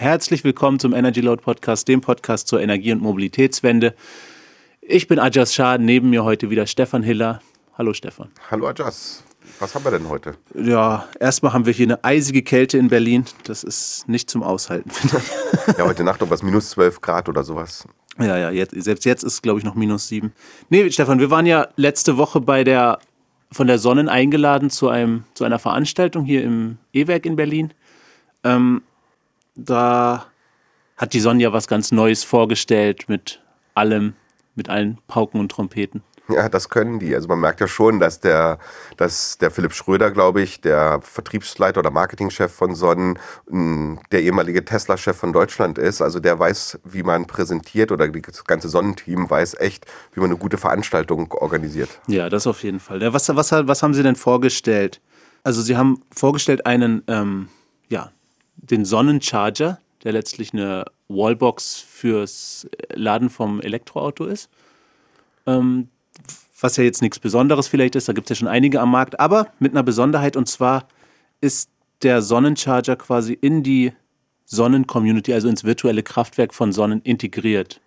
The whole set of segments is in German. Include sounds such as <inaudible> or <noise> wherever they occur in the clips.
Herzlich willkommen zum Energy Load Podcast, dem Podcast zur Energie- und Mobilitätswende. Ich bin Ajas Schah, neben mir heute wieder Stefan Hiller. Hallo Stefan. Hallo Ajas. Was haben wir denn heute? Ja, erstmal haben wir hier eine eisige Kälte in Berlin. Das ist nicht zum Aushalten, <laughs> finde ich. Ja, heute Nacht um was minus 12 Grad oder sowas. Ja, ja, jetzt, selbst jetzt ist es, glaube ich, noch minus 7. Nee, Stefan, wir waren ja letzte Woche bei der, von der Sonnen eingeladen zu, einem, zu einer Veranstaltung hier im E-Werk in Berlin. Ähm, da hat die Sonja was ganz Neues vorgestellt mit allem, mit allen Pauken und Trompeten. Ja, das können die. Also man merkt ja schon, dass der, dass der Philipp Schröder, glaube ich, der Vertriebsleiter oder Marketingchef von Sonnen, der ehemalige Tesla-Chef von Deutschland ist. Also der weiß, wie man präsentiert oder das ganze Sonnenteam weiß echt, wie man eine gute Veranstaltung organisiert. Ja, das auf jeden Fall. Was, was, was haben Sie denn vorgestellt? Also Sie haben vorgestellt einen, ähm, ja, den Sonnencharger, der letztlich eine Wallbox fürs Laden vom Elektroauto ist. Ähm, was ja jetzt nichts Besonderes vielleicht ist, da gibt es ja schon einige am Markt, aber mit einer Besonderheit und zwar ist der Sonnencharger quasi in die Sonnencommunity, also ins virtuelle Kraftwerk von Sonnen integriert.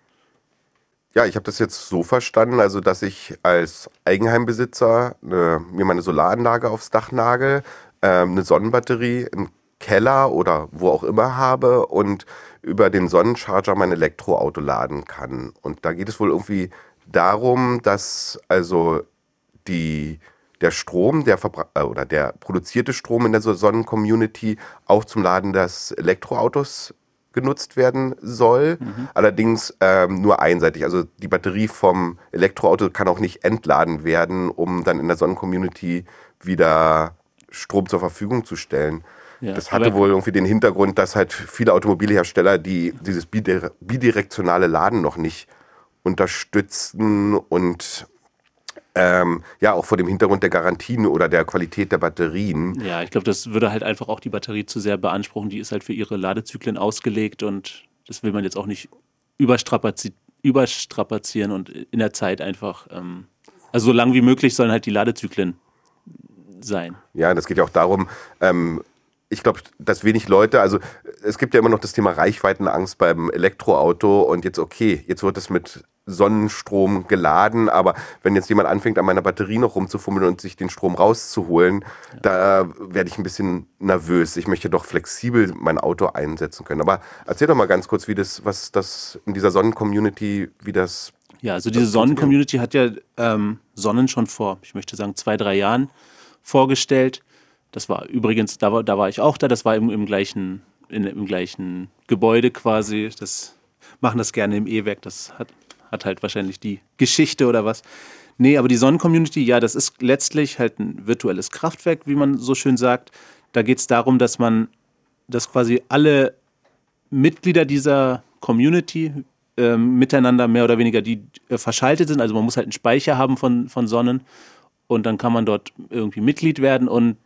Ja, ich habe das jetzt so verstanden, also dass ich als Eigenheimbesitzer eine, mir meine Solaranlage aufs Dach nagel, äh, eine Sonnenbatterie, ein Keller oder wo auch immer habe und über den Sonnencharger mein Elektroauto laden kann. Und da geht es wohl irgendwie darum, dass also die, der Strom, der äh, oder der produzierte Strom in der Sonnencommunity auch zum Laden des Elektroautos genutzt werden soll. Mhm. Allerdings ähm, nur einseitig. Also die Batterie vom Elektroauto kann auch nicht entladen werden, um dann in der Sonnencommunity wieder Strom zur Verfügung zu stellen. Ja, das hatte wohl irgendwie den Hintergrund, dass halt viele Automobilhersteller, die dieses bidirektionale Laden noch nicht unterstützen und ähm, ja, auch vor dem Hintergrund der Garantien oder der Qualität der Batterien. Ja, ich glaube, das würde halt einfach auch die Batterie zu sehr beanspruchen. Die ist halt für ihre Ladezyklen ausgelegt und das will man jetzt auch nicht überstrapazi überstrapazieren und in der Zeit einfach, ähm, also so lang wie möglich sollen halt die Ladezyklen sein. Ja, das geht ja auch darum, ähm, ich glaube, dass wenig Leute, also es gibt ja immer noch das Thema Reichweitenangst beim Elektroauto und jetzt okay, jetzt wird es mit Sonnenstrom geladen, aber wenn jetzt jemand anfängt, an meiner Batterie noch rumzufummeln und sich den Strom rauszuholen, ja. da werde ich ein bisschen nervös. Ich möchte doch flexibel mein Auto einsetzen können. Aber erzähl doch mal ganz kurz, wie das, was das in dieser Sonnencommunity, wie das. Ja, also diese Sonnencommunity hat ja ähm, Sonnen schon vor, ich möchte sagen, zwei, drei Jahren vorgestellt. Das war übrigens, da war, da war ich auch da, das war im, im, gleichen, in, im gleichen Gebäude quasi. Das machen das gerne im E-Werk, das hat, hat halt wahrscheinlich die Geschichte oder was. Nee, aber die Sonnencommunity, ja, das ist letztlich halt ein virtuelles Kraftwerk, wie man so schön sagt. Da geht es darum, dass man, dass quasi alle Mitglieder dieser Community äh, miteinander mehr oder weniger die äh, verschaltet sind. Also man muss halt einen Speicher haben von, von Sonnen und dann kann man dort irgendwie Mitglied werden und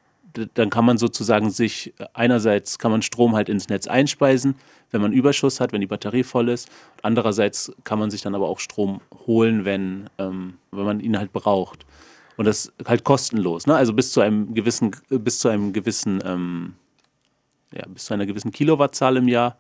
dann kann man sozusagen sich, einerseits kann man Strom halt ins Netz einspeisen, wenn man Überschuss hat, wenn die Batterie voll ist. Andererseits kann man sich dann aber auch Strom holen, wenn, ähm, wenn man ihn halt braucht. Und das halt kostenlos, ne? Also bis zu einem gewissen, bis zu einem gewissen, ähm, ja, bis zu einer gewissen Kilowattzahl im Jahr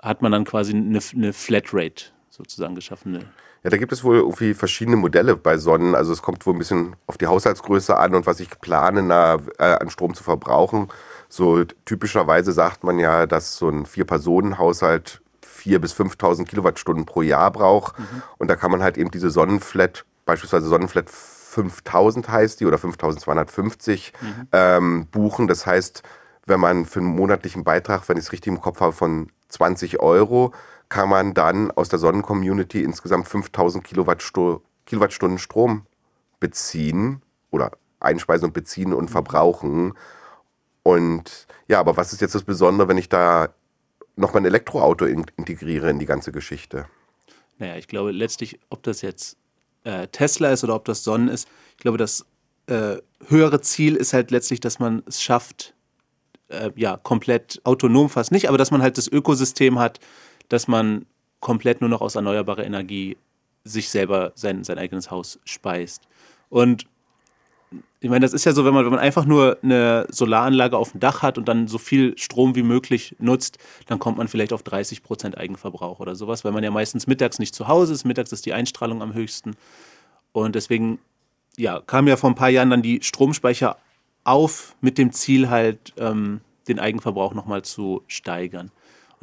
hat man dann quasi eine, eine Flatrate sozusagen geschaffen. Eine ja, da gibt es wohl irgendwie verschiedene Modelle bei Sonnen. Also es kommt wohl ein bisschen auf die Haushaltsgröße an und was ich plane, na, äh, an Strom zu verbrauchen. So typischerweise sagt man ja, dass so ein Vier-Personen-Haushalt 4.000 bis 5.000 Kilowattstunden pro Jahr braucht. Mhm. Und da kann man halt eben diese Sonnenflat, beispielsweise Sonnenflat 5000 heißt die oder 5250 mhm. ähm, buchen. Das heißt, wenn man für einen monatlichen Beitrag, wenn ich es richtig im Kopf habe, von 20 Euro kann man dann aus der Sonnencommunity insgesamt 5000 Kilowattstu Kilowattstunden Strom beziehen oder einspeisen und beziehen und verbrauchen. Und ja, aber was ist jetzt das Besondere, wenn ich da noch mein Elektroauto in integriere in die ganze Geschichte? Naja, ich glaube letztlich, ob das jetzt äh, Tesla ist oder ob das Sonnen ist, ich glaube, das äh, höhere Ziel ist halt letztlich, dass man es schafft, äh, ja, komplett autonom fast nicht, aber dass man halt das Ökosystem hat, dass man komplett nur noch aus erneuerbarer Energie sich selber sein, sein eigenes Haus speist. Und ich meine, das ist ja so, wenn man, wenn man einfach nur eine Solaranlage auf dem Dach hat und dann so viel Strom wie möglich nutzt, dann kommt man vielleicht auf 30 Prozent Eigenverbrauch oder sowas, weil man ja meistens mittags nicht zu Hause ist. Mittags ist die Einstrahlung am höchsten. Und deswegen, ja, kam ja vor ein paar Jahren dann die Stromspeicher auf mit dem Ziel halt, ähm, den Eigenverbrauch nochmal zu steigern.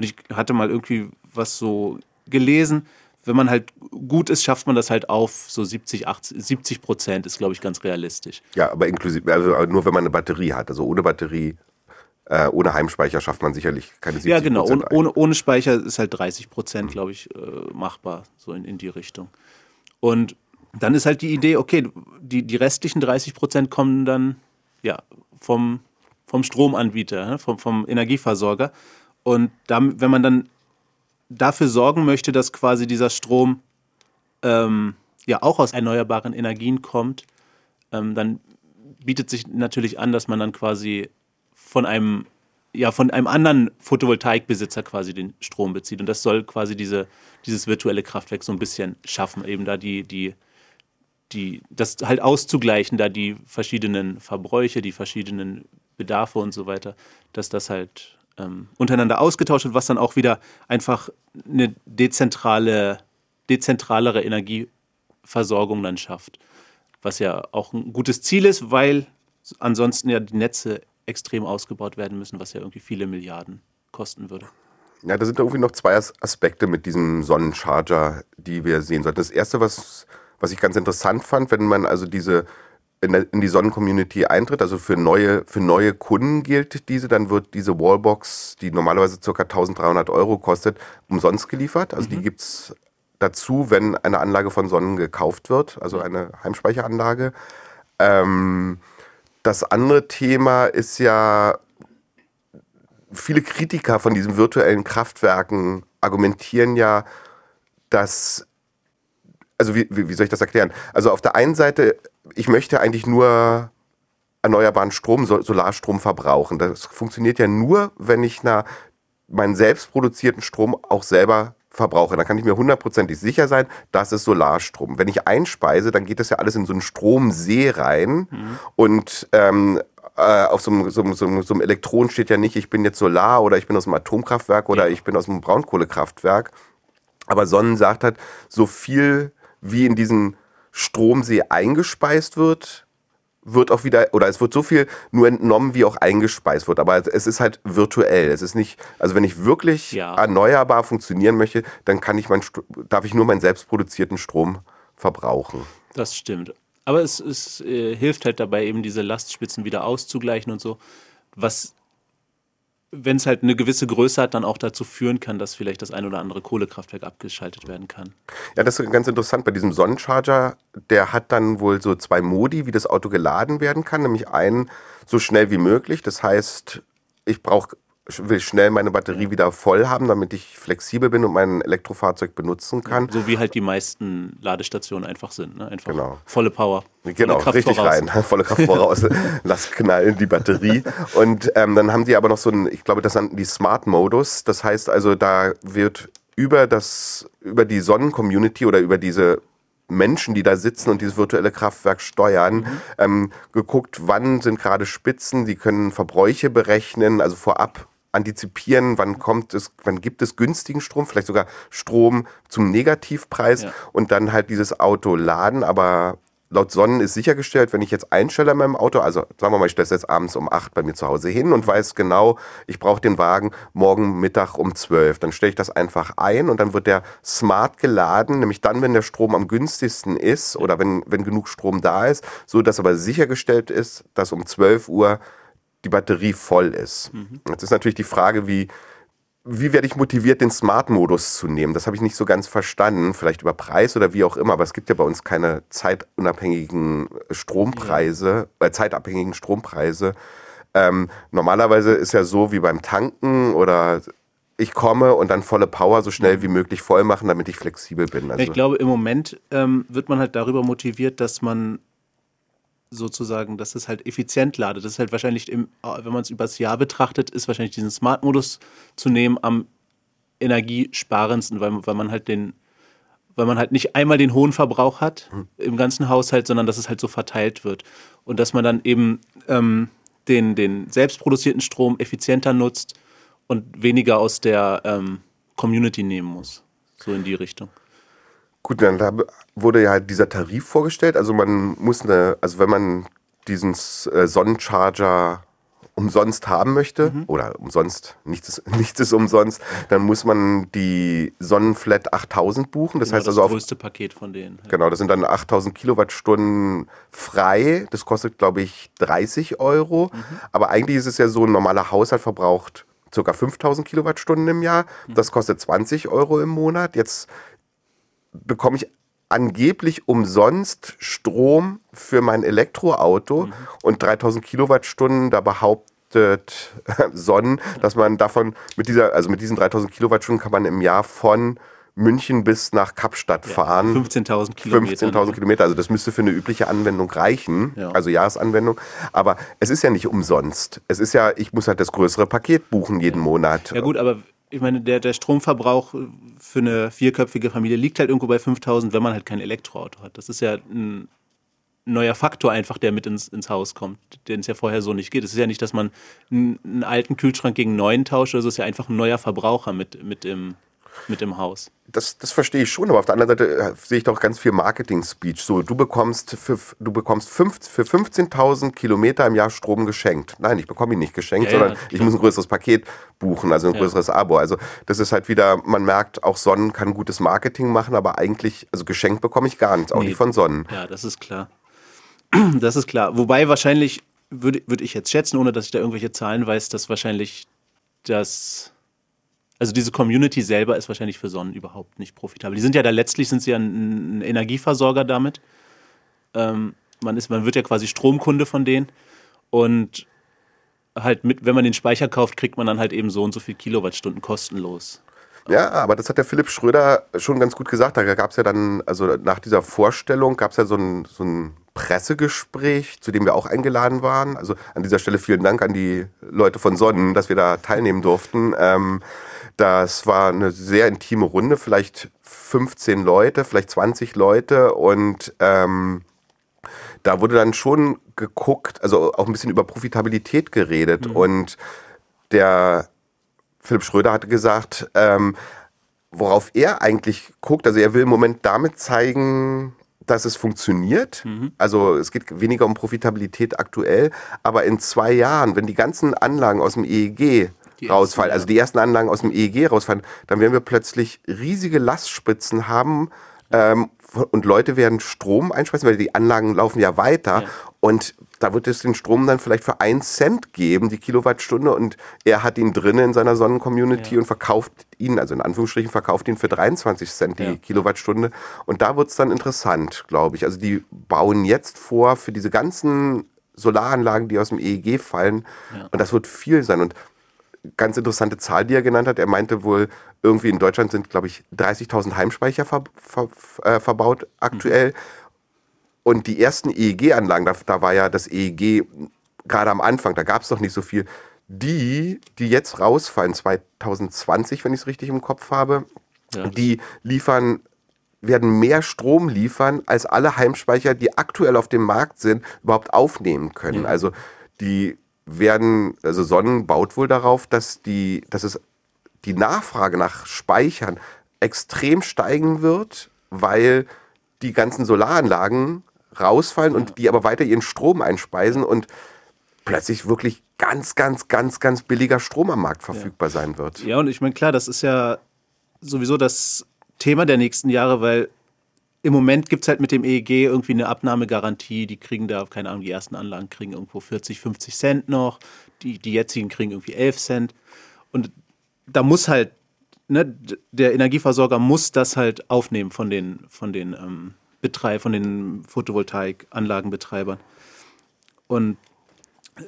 Und ich hatte mal irgendwie was so gelesen, wenn man halt gut ist, schafft man das halt auf so 70, 80, 70 Prozent ist, glaube ich, ganz realistisch. Ja, aber inklusive, also nur wenn man eine Batterie hat. Also ohne Batterie, äh, ohne Heimspeicher schafft man sicherlich keine 70 Prozent. Ja, genau. Ohne, ohne, Speicher ist halt 30 Prozent, mhm. glaube ich, äh, machbar, so in, in die Richtung. Und dann ist halt die Idee, okay, die, die restlichen 30 Prozent kommen dann ja, vom, vom Stromanbieter, ne, vom, vom Energieversorger. Und dann, wenn man dann dafür sorgen möchte, dass quasi dieser Strom ähm, ja auch aus erneuerbaren Energien kommt, ähm, dann bietet sich natürlich an, dass man dann quasi von einem ja von einem anderen Photovoltaikbesitzer quasi den Strom bezieht. Und das soll quasi diese dieses virtuelle Kraftwerk so ein bisschen schaffen, eben da die die die das halt auszugleichen, da die verschiedenen Verbräuche, die verschiedenen Bedarfe und so weiter, dass das halt ähm, untereinander ausgetauscht wird, was dann auch wieder einfach eine dezentrale, dezentralere Energieversorgung dann schafft. Was ja auch ein gutes Ziel ist, weil ansonsten ja die Netze extrem ausgebaut werden müssen, was ja irgendwie viele Milliarden kosten würde. Ja, da sind irgendwie noch zwei Aspekte mit diesem Sonnencharger, die wir sehen sollten. Das erste, was, was ich ganz interessant fand, wenn man also diese in, die Sonnencommunity eintritt, also für neue, für neue Kunden gilt diese, dann wird diese Wallbox, die normalerweise ca. 1300 Euro kostet, umsonst geliefert. Also mhm. die gibt es dazu, wenn eine Anlage von Sonnen gekauft wird, also eine Heimspeicheranlage. Ähm, das andere Thema ist ja, viele Kritiker von diesen virtuellen Kraftwerken argumentieren ja, dass also wie, wie soll ich das erklären? Also auf der einen Seite ich möchte eigentlich nur erneuerbaren Strom, Solarstrom verbrauchen. Das funktioniert ja nur, wenn ich na, meinen selbst produzierten Strom auch selber verbrauche. Dann kann ich mir hundertprozentig sicher sein, das ist Solarstrom. Wenn ich einspeise, dann geht das ja alles in so einen Stromsee rein mhm. und ähm, äh, auf so einem, so, so, so einem Elektron steht ja nicht, ich bin jetzt Solar oder ich bin aus einem Atomkraftwerk oder ja. ich bin aus einem Braunkohlekraftwerk. Aber Sonnen sagt halt, so viel wie in diesen Stromsee eingespeist wird, wird auch wieder, oder es wird so viel nur entnommen, wie auch eingespeist wird. Aber es ist halt virtuell. Es ist nicht, also wenn ich wirklich ja. erneuerbar funktionieren möchte, dann kann ich mein, darf ich nur meinen selbstproduzierten Strom verbrauchen. Das stimmt. Aber es, es äh, hilft halt dabei, eben diese Lastspitzen wieder auszugleichen und so. Was wenn es halt eine gewisse Größe hat, dann auch dazu führen kann, dass vielleicht das ein oder andere Kohlekraftwerk abgeschaltet werden kann. Ja, das ist ganz interessant. Bei diesem Sonnencharger, der hat dann wohl so zwei Modi, wie das Auto geladen werden kann. Nämlich einen so schnell wie möglich. Das heißt, ich brauche will schnell meine Batterie wieder voll haben, damit ich flexibel bin und mein Elektrofahrzeug benutzen kann. So wie halt die meisten Ladestationen einfach sind. Ne? Einfach genau. volle Power. Volle genau, Kraft richtig voraus. rein. <laughs> Volle Kraft voraus. <laughs> Lass knallen die Batterie. Und ähm, dann haben die aber noch so ein, ich glaube, das nannten die Smart-Modus. Das heißt also, da wird über das, über die Sonnen-Community oder über diese Menschen, die da sitzen und dieses virtuelle Kraftwerk steuern, mhm. ähm, geguckt, wann sind gerade Spitzen, die können Verbräuche berechnen, also vorab antizipieren, wann kommt es, wann gibt es günstigen Strom, vielleicht sogar Strom zum Negativpreis ja. und dann halt dieses Auto laden, aber laut Sonnen ist sichergestellt, wenn ich jetzt einstelle in meinem Auto, also sagen wir mal, ich stelle es jetzt abends um 8 bei mir zu Hause hin und weiß genau, ich brauche den Wagen morgen Mittag um 12. Dann stelle ich das einfach ein und dann wird der smart geladen, nämlich dann, wenn der Strom am günstigsten ist oder wenn, wenn genug Strom da ist, so dass aber sichergestellt ist, dass um 12 Uhr die Batterie voll ist. Mhm. Jetzt ist natürlich die Frage, wie, wie werde ich motiviert, den Smart-Modus zu nehmen? Das habe ich nicht so ganz verstanden. Vielleicht über Preis oder wie auch immer. Aber es gibt ja bei uns keine zeitunabhängigen Strompreise, äh, zeitabhängigen Strompreise. Ähm, normalerweise ist ja so wie beim Tanken oder ich komme und dann volle Power so schnell wie möglich voll machen, damit ich flexibel bin. Also ich glaube, im Moment ähm, wird man halt darüber motiviert, dass man sozusagen, dass es halt effizient ladet. Das ist halt wahrscheinlich, im, wenn man es übers Jahr betrachtet, ist wahrscheinlich diesen Smart-Modus zu nehmen am energiesparendsten, weil, weil man halt den weil man halt nicht einmal den hohen Verbrauch hat mhm. im ganzen Haushalt, sondern dass es halt so verteilt wird. Und dass man dann eben ähm, den, den selbstproduzierten Strom effizienter nutzt und weniger aus der ähm, Community nehmen muss. So in die Richtung. Gut, dann wurde ja dieser Tarif vorgestellt. Also man muss eine, also wenn man diesen äh, Sonnencharger umsonst haben möchte mhm. oder umsonst, nichts ist, <laughs> nichts ist umsonst, dann muss man die Sonnenflat 8000 buchen. Das genau, heißt also das größte Paket von denen. Genau, das sind dann 8000 Kilowattstunden frei. Das kostet, glaube ich, 30 Euro. Mhm. Aber eigentlich ist es ja so, ein normaler Haushalt verbraucht ca. 5000 Kilowattstunden im Jahr. Mhm. Das kostet 20 Euro im Monat. Jetzt bekomme ich angeblich umsonst Strom für mein Elektroauto mhm. und 3000 Kilowattstunden, da behauptet <laughs> Sonnen, dass man davon mit dieser, also mit diesen 3000 Kilowattstunden kann man im Jahr von München bis nach Kapstadt ja, fahren. 15.000 Kilometer. 15.000 Kilometer, also das müsste für eine übliche Anwendung reichen, ja. also Jahresanwendung. Aber es ist ja nicht umsonst. Es ist ja, ich muss halt das größere Paket buchen jeden ja. Monat. Ja gut, aber ich meine, der, der Stromverbrauch für eine vierköpfige Familie liegt halt irgendwo bei 5000, wenn man halt kein Elektroauto hat. Das ist ja ein neuer Faktor einfach, der mit ins, ins Haus kommt, den es ja vorher so nicht geht. Es ist ja nicht, dass man einen, alten Kühlschrank gegen einen neuen tauscht, also es ist ja einfach ein neuer Verbraucher mit, mit im mit dem Haus. Das, das verstehe ich schon, aber auf der anderen Seite äh, sehe ich doch ganz viel Marketing-Speech. So, du bekommst für, du bekommst fünf, für 15.000 Kilometer im Jahr Strom geschenkt. Nein, ich bekomme ihn nicht geschenkt, ja, sondern ja, ich muss ein größeres Paket buchen, also ein größeres ja. Abo. Also das ist halt wieder, man merkt, auch Sonnen kann gutes Marketing machen, aber eigentlich, also geschenkt bekomme ich gar nichts, auch nee. nicht von Sonnen. Ja, das ist klar. <clears throat> Das ist klar. Wobei wahrscheinlich, würde würd ich jetzt schätzen, ohne dass ich da irgendwelche Zahlen weiß, dass wahrscheinlich das also diese Community selber ist wahrscheinlich für Sonnen überhaupt nicht profitabel. Die sind ja da letztlich sind sie ja ein, ein Energieversorger damit. Ähm, man, ist, man wird ja quasi Stromkunde von denen. Und halt mit, wenn man den Speicher kauft, kriegt man dann halt eben so und so viel Kilowattstunden kostenlos. Ja, aber das hat der Philipp Schröder schon ganz gut gesagt. Da gab es ja dann, also nach dieser Vorstellung gab es ja so ein, so ein Pressegespräch, zu dem wir auch eingeladen waren. Also an dieser Stelle vielen Dank an die Leute von Sonnen, dass wir da teilnehmen durften. Ähm, das war eine sehr intime Runde, vielleicht 15 Leute, vielleicht 20 Leute und ähm, da wurde dann schon geguckt, also auch ein bisschen über Profitabilität geredet mhm. und der Philipp Schröder hatte gesagt, ähm, worauf er eigentlich guckt, also er will im Moment damit zeigen, dass es funktioniert. Mhm. Also es geht weniger um Profitabilität aktuell, aber in zwei Jahren, wenn die ganzen Anlagen aus dem EEG die rausfallen, ersten, also die ersten Anlagen aus dem EEG rausfallen, dann werden wir plötzlich riesige Lastspitzen haben ähm, und Leute werden Strom einspeisen, weil die Anlagen laufen ja weiter ja. und da wird es den Strom dann vielleicht für einen Cent geben, die Kilowattstunde und er hat ihn drinnen in seiner Sonnencommunity ja. und verkauft ihn, also in Anführungsstrichen verkauft ihn für 23 Cent die ja. Kilowattstunde und da wird es dann interessant, glaube ich. Also die bauen jetzt vor für diese ganzen Solaranlagen, die aus dem EEG fallen und das wird viel sein und ganz interessante Zahl, die er genannt hat. Er meinte wohl, irgendwie in Deutschland sind, glaube ich, 30.000 Heimspeicher ver, ver, äh, verbaut aktuell. Mhm. Und die ersten EEG-Anlagen, da, da, war ja das EEG gerade am Anfang, da gab es noch nicht so viel. Die, die jetzt rausfallen, 2020, wenn ich es richtig im Kopf habe, ja. die liefern werden mehr Strom liefern, als alle Heimspeicher, die aktuell auf dem Markt sind, überhaupt aufnehmen können. Ja. Also die werden, also Sonnen baut wohl darauf, dass, die, dass es die Nachfrage nach Speichern extrem steigen wird, weil die ganzen Solaranlagen rausfallen und die aber weiter ihren Strom einspeisen und plötzlich wirklich ganz, ganz, ganz, ganz billiger Strom am Markt verfügbar ja. sein wird. Ja, und ich meine, klar, das ist ja sowieso das Thema der nächsten Jahre, weil im Moment gibt es halt mit dem EEG irgendwie eine Abnahmegarantie. Die kriegen da, keine Ahnung, die ersten Anlagen kriegen irgendwo 40, 50 Cent noch. Die, die jetzigen kriegen irgendwie 11 Cent. Und da muss halt, ne, der Energieversorger muss das halt aufnehmen von den, von den ähm, Betreib, von den Photovoltaikanlagenbetreibern. Und,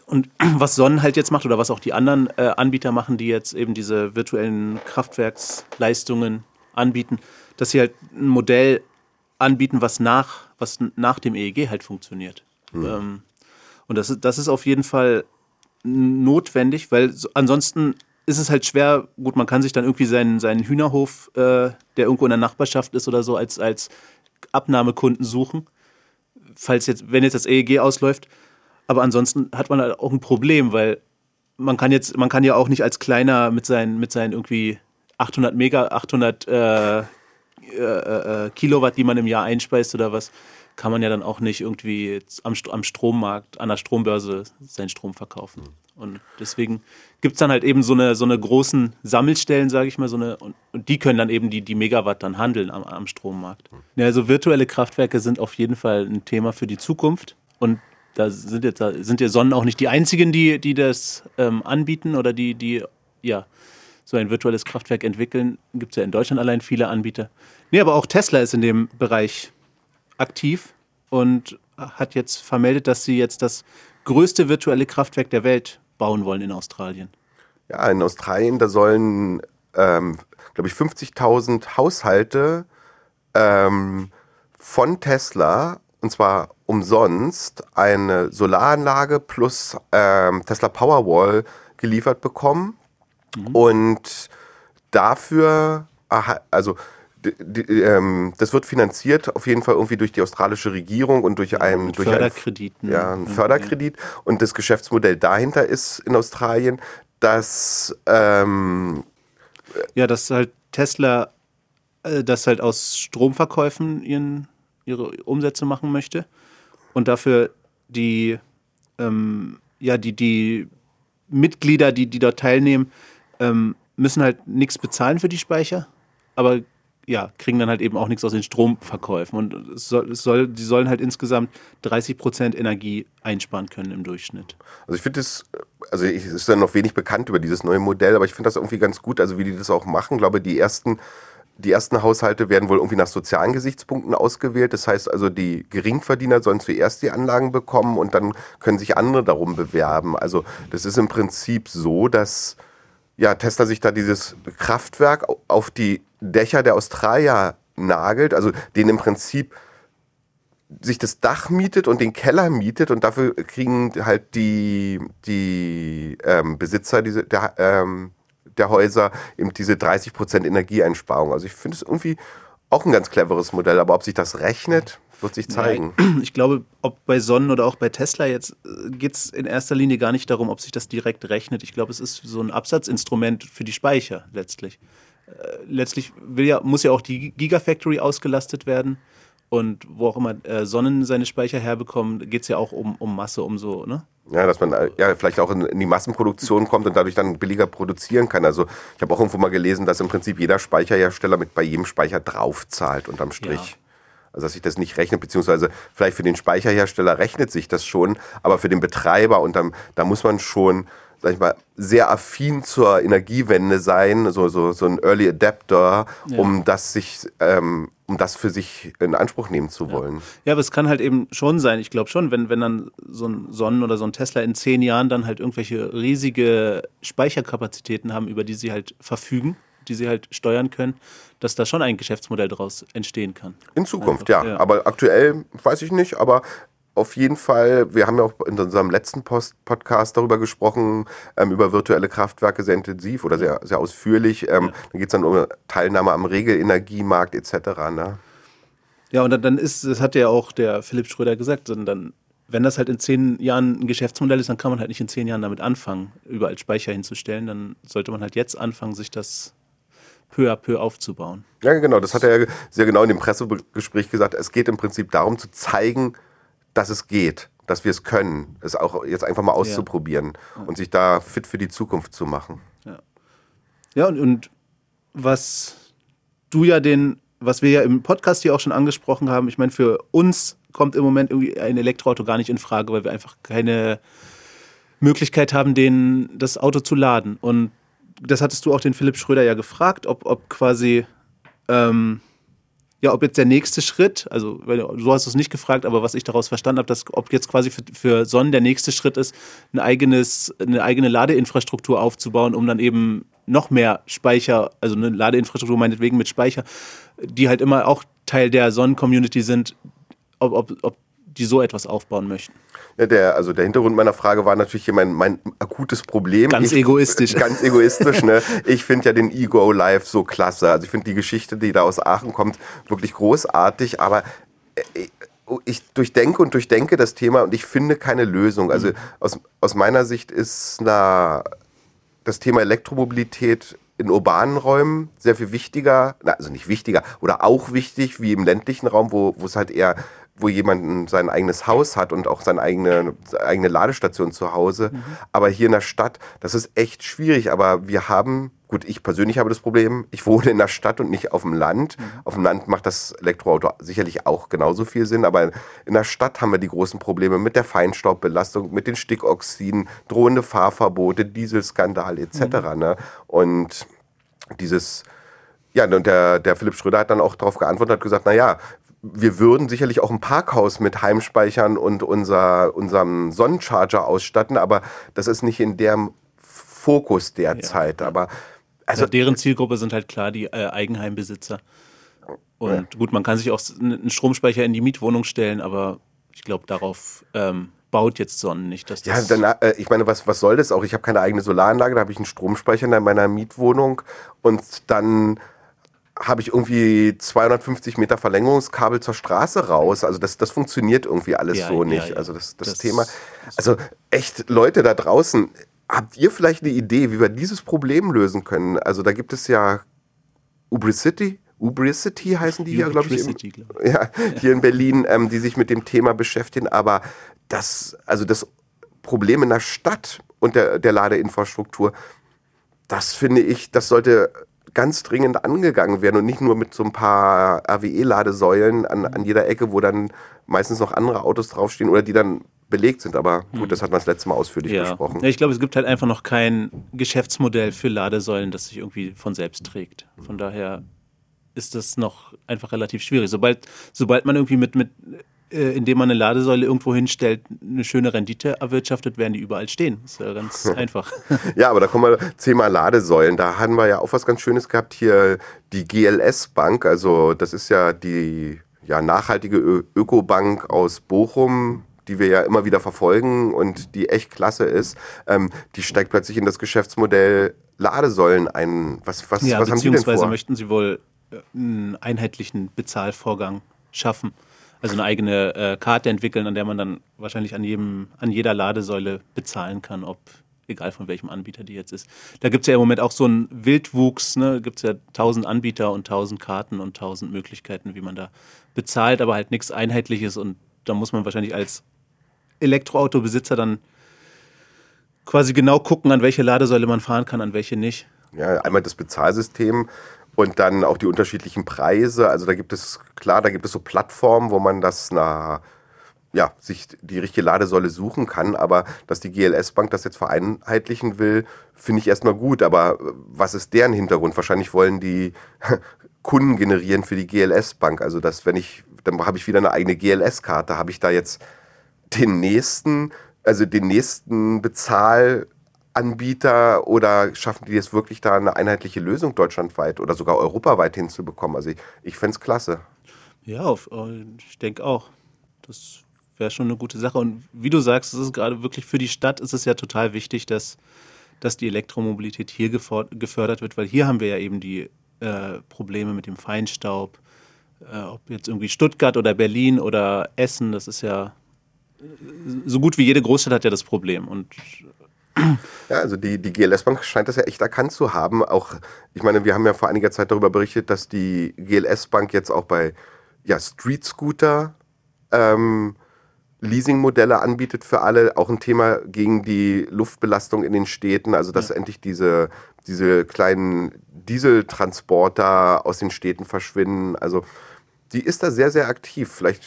und <clears throat> was Sonnen halt jetzt macht oder was auch die anderen äh, Anbieter machen, die jetzt eben diese virtuellen Kraftwerksleistungen anbieten, dass sie halt ein Modell anbieten, was nach, was nach dem EEG halt funktioniert. Mhm. Ähm, und das, das ist auf jeden Fall notwendig, weil so, ansonsten ist es halt schwer, gut, man kann sich dann irgendwie seinen, seinen Hühnerhof, äh, der irgendwo in der Nachbarschaft ist oder so, als, als Abnahmekunden suchen. Falls jetzt, wenn jetzt das EEG ausläuft. Aber ansonsten hat man halt auch ein Problem, weil man kann jetzt, man kann ja auch nicht als kleiner mit seinen, mit seinen irgendwie 800 Mega, 800 äh, äh, äh, Kilowatt, die man im Jahr einspeist oder was, kann man ja dann auch nicht irgendwie am, am Strommarkt, an der Strombörse seinen Strom verkaufen. Und deswegen gibt es dann halt eben so eine, so eine großen Sammelstellen, sage ich mal, so eine, und, und, die können dann eben die, die Megawatt dann handeln am, am Strommarkt. Ja, also virtuelle Kraftwerke sind auf jeden Fall ein Thema für die Zukunft. Und da sind jetzt da sind ja Sonnen auch nicht die einzigen, die, die das ähm, anbieten oder die, die ja so ein virtuelles Kraftwerk entwickeln. Gibt es ja in Deutschland allein viele Anbieter. Nee, aber auch Tesla ist in dem Bereich aktiv und hat jetzt vermeldet, dass sie jetzt das größte virtuelle Kraftwerk der Welt bauen wollen in Australien. Ja, in Australien, da sollen, ähm, glaube ich, 50.000 Haushalte ähm, von Tesla, und zwar umsonst, eine Solaranlage plus ähm, Tesla Powerwall geliefert bekommen. Mhm. Und dafür, also ähm, das wird finanziert auf jeden Fall irgendwie durch die australische Regierung und durch einen durch Förderkredit. Einen, ja, einen Förderkredit. Und das Geschäftsmodell dahinter ist in Australien, dass ähm, ja, dass halt Tesla äh, das halt aus Stromverkäufen ihren, ihre Umsätze machen möchte und dafür die ähm, ja die die Mitglieder, die die dort teilnehmen, ähm, müssen halt nichts bezahlen für die Speicher, aber ja, kriegen dann halt eben auch nichts aus den Stromverkäufen. Und es soll, es soll, die sollen halt insgesamt 30 Prozent Energie einsparen können im Durchschnitt. Also ich finde es, also es ist ja noch wenig bekannt über dieses neue Modell, aber ich finde das irgendwie ganz gut, also wie die das auch machen. Ich glaube, die ersten, die ersten Haushalte werden wohl irgendwie nach sozialen Gesichtspunkten ausgewählt. Das heißt also, die Geringverdiener sollen zuerst die Anlagen bekommen und dann können sich andere darum bewerben. Also das ist im Prinzip so, dass ja, Tesla sich da dieses Kraftwerk auf die Dächer der Australier nagelt, also den im Prinzip sich das Dach mietet und den Keller mietet und dafür kriegen halt die, die ähm, Besitzer diese, der, ähm, der Häuser eben diese 30% Energieeinsparung. Also ich finde es irgendwie auch ein ganz cleveres Modell, aber ob sich das rechnet, wird sich zeigen. <clears throat> Ich glaube, ob bei Sonnen oder auch bei Tesla jetzt äh, geht es in erster Linie gar nicht darum, ob sich das direkt rechnet. Ich glaube, es ist so ein Absatzinstrument für die Speicher letztlich. Äh, letztlich ja, muss ja auch die Gigafactory ausgelastet werden. Und wo auch immer äh, Sonnen seine Speicher herbekommen, geht es ja auch um, um Masse, um so, ne? Ja, dass man ja vielleicht auch in, in, die Massenproduktion kommt und dadurch dann billiger produzieren kann. Also ich habe auch irgendwo mal gelesen, dass im Prinzip jeder Speicherhersteller mit bei jedem Speicher draufzahlt unterm Strich. Ja. Also dass sich das nicht rechnet, beziehungsweise vielleicht für den Speicherhersteller rechnet sich das schon, aber für den Betreiber und dann, da muss man schon sag ich mal, sehr affin zur Energiewende sein, so, so, so ein Early Adapter, ja. um das sich, ähm, um das für sich in Anspruch nehmen zu wollen. Ja, ja aber es kann halt eben schon sein, ich glaube schon, wenn, wenn dann so ein Sonnen oder so ein Tesla in zehn Jahren dann halt irgendwelche riesige Speicherkapazitäten haben, über die sie halt verfügen, die sie halt steuern können, dass da schon ein Geschäftsmodell daraus entstehen kann. In Zukunft, also, ja. ja. Aber aktuell weiß ich nicht, aber auf jeden Fall, wir haben ja auch in unserem letzten Post Podcast darüber gesprochen, ähm, über virtuelle Kraftwerke sehr intensiv oder sehr, sehr ausführlich. Ähm, ja. Dann geht es dann um Teilnahme am Regelenergiemarkt etc. Ne? Ja, und dann, dann ist, das hat ja auch der Philipp Schröder gesagt, dann, wenn das halt in zehn Jahren ein Geschäftsmodell ist, dann kann man halt nicht in zehn Jahren damit anfangen, überall Speicher hinzustellen. Dann sollte man halt jetzt anfangen, sich das peu à peu aufzubauen. Ja, genau, das hat er ja sehr genau in dem Pressegespräch gesagt. Es geht im Prinzip darum zu zeigen, dass es geht, dass wir es können, es auch jetzt einfach mal auszuprobieren ja. und sich da fit für die Zukunft zu machen. Ja, ja und, und was du ja den, was wir ja im Podcast hier auch schon angesprochen haben, ich meine, für uns kommt im Moment irgendwie ein Elektroauto gar nicht in Frage, weil wir einfach keine Möglichkeit haben, den, das Auto zu laden. Und das hattest du auch den Philipp Schröder ja gefragt, ob, ob quasi ähm, ja, ob jetzt der nächste Schritt, also so hast du es nicht gefragt, aber was ich daraus verstanden habe, dass ob jetzt quasi für, für Sonnen der nächste Schritt ist, ein eigenes, eine eigene Ladeinfrastruktur aufzubauen, um dann eben noch mehr Speicher, also eine Ladeinfrastruktur meinetwegen mit Speicher, die halt immer auch Teil der Sonnen-Community sind, ob, ob, ob die so etwas aufbauen möchten. Ja, der, also der Hintergrund meiner Frage war natürlich hier mein, mein akutes Problem. Ganz ich, egoistisch. <laughs> Ganz egoistisch, ne? Ich finde ja den Ego Live so klasse. Also ich finde die Geschichte, die da aus Aachen kommt, wirklich großartig, aber äh, ich durchdenke und durchdenke das Thema und ich finde keine Lösung. Also mhm. aus, aus meiner Sicht ist na, das Thema Elektromobilität in urbanen Räumen sehr viel wichtiger, also nicht wichtiger, oder auch wichtig wie im ländlichen Raum, wo, wo es halt eher wo jemand sein eigenes Haus hat und auch seine eigene, eigene Ladestation zu Hause. Mhm. Aber hier in der Stadt, das ist echt schwierig. Aber wir haben, gut, ich persönlich habe das Problem, ich wohne in der Stadt und nicht auf dem Land. Mhm. Auf dem Land macht das Elektroauto sicherlich auch genauso viel Sinn. Aber in der Stadt haben wir die großen Probleme mit der Feinstaubbelastung, mit den Stickoxiden, drohende Fahrverbote, Dieselskandal etc. Mhm. Ne? Und dieses ja, und der, der Philipp Schröder hat dann auch darauf geantwortet, hat gesagt, na ja, wir würden sicherlich auch ein Parkhaus mit Heimspeichern und unser, unserem Sonnencharger ausstatten, aber das ist nicht in dem Fokus derzeit. Ja. Aber also, also, deren Zielgruppe sind halt klar die äh, Eigenheimbesitzer. Und ja. gut, man kann sich auch einen Stromspeicher in die Mietwohnung stellen, aber ich glaube, darauf ähm, baut jetzt Sonnen nicht. Dass das ja, dann, äh, ich meine, was, was soll das auch? Ich habe keine eigene Solaranlage, da habe ich einen Stromspeicher in meiner Mietwohnung und dann habe ich irgendwie 250 Meter Verlängerungskabel zur Straße raus. Also das, das funktioniert irgendwie alles ja, so nicht. Ja, ja. Also das, das, das Thema. Also echt, Leute da draußen, habt ihr vielleicht eine Idee, wie wir dieses Problem lösen können? Also da gibt es ja Ubricity. Ubricity heißen die hier, glaube ich. Im, glaub ja, hier in Berlin, ähm, die sich mit dem Thema beschäftigen. Aber das, also das Problem in der Stadt und der, der Ladeinfrastruktur, das finde ich, das sollte ganz dringend angegangen werden und nicht nur mit so ein paar RWE-Ladesäulen an, an jeder Ecke, wo dann meistens noch andere Autos draufstehen oder die dann belegt sind. Aber gut, das hat man das letzte Mal ausführlich ja. besprochen. Ja, ich glaube, es gibt halt einfach noch kein Geschäftsmodell für Ladesäulen, das sich irgendwie von selbst trägt. Von daher ist das noch einfach relativ schwierig. Sobald, sobald man irgendwie mit, mit indem man eine Ladesäule irgendwo hinstellt, eine schöne Rendite erwirtschaftet, werden die überall stehen. Das ist ja ganz <laughs> einfach. Ja, aber da kommen wir Thema Ladesäulen. Da haben wir ja auch was ganz Schönes gehabt hier, die GLS Bank. Also das ist ja die ja, nachhaltige Ö Ökobank aus Bochum, die wir ja immer wieder verfolgen und die echt klasse ist, ähm, die steigt plötzlich in das Geschäftsmodell Ladesäulen ein. Was, was, ja, was haben Sie denn vor? Beziehungsweise möchten Sie wohl äh, einen einheitlichen Bezahlvorgang schaffen also eine eigene äh, Karte entwickeln, an der man dann wahrscheinlich an, jedem, an jeder Ladesäule bezahlen kann, ob egal von welchem Anbieter die jetzt ist. Da gibt es ja im Moment auch so einen Wildwuchs, ne? gibt es ja tausend Anbieter und tausend Karten und tausend Möglichkeiten, wie man da bezahlt, aber halt nichts Einheitliches und da muss man wahrscheinlich als Elektroautobesitzer dann quasi genau gucken, an welche Ladesäule man fahren kann, an welche nicht. Ja, einmal das Bezahlsystem und dann auch die unterschiedlichen Preise. Also da gibt es, klar, da gibt es so Plattformen, wo man das na, ja, sich die richtige Ladesäule suchen kann. Aber dass die GLS-Bank das jetzt vereinheitlichen will, finde ich erstmal gut. Aber was ist deren Hintergrund? Wahrscheinlich wollen die <laughs> Kunden generieren für die GLS-Bank. Also dass, wenn ich, dann habe ich wieder eine eigene GLS-Karte, habe ich da jetzt den nächsten, also den nächsten Bezahl Anbieter oder schaffen die es wirklich da eine einheitliche Lösung deutschlandweit oder sogar europaweit hinzubekommen? Also ich, ich fände es klasse. Ja, äh, ich denke auch. Das wäre schon eine gute Sache. Und wie du sagst, es ist gerade wirklich für die Stadt ist es ja total wichtig, dass, dass die Elektromobilität hier gefördert wird, weil hier haben wir ja eben die äh, Probleme mit dem Feinstaub. Äh, ob jetzt irgendwie Stuttgart oder Berlin oder Essen, das ist ja so gut wie jede Großstadt hat ja das Problem. Und ja, also die, die GLS Bank scheint das ja echt erkannt zu haben. Auch, ich meine, wir haben ja vor einiger Zeit darüber berichtet, dass die GLS Bank jetzt auch bei ja, Street Scooter ähm, Leasingmodelle anbietet für alle. Auch ein Thema gegen die Luftbelastung in den Städten. Also, dass ja. endlich diese, diese kleinen Dieseltransporter aus den Städten verschwinden. Also, die ist da sehr, sehr aktiv. Vielleicht,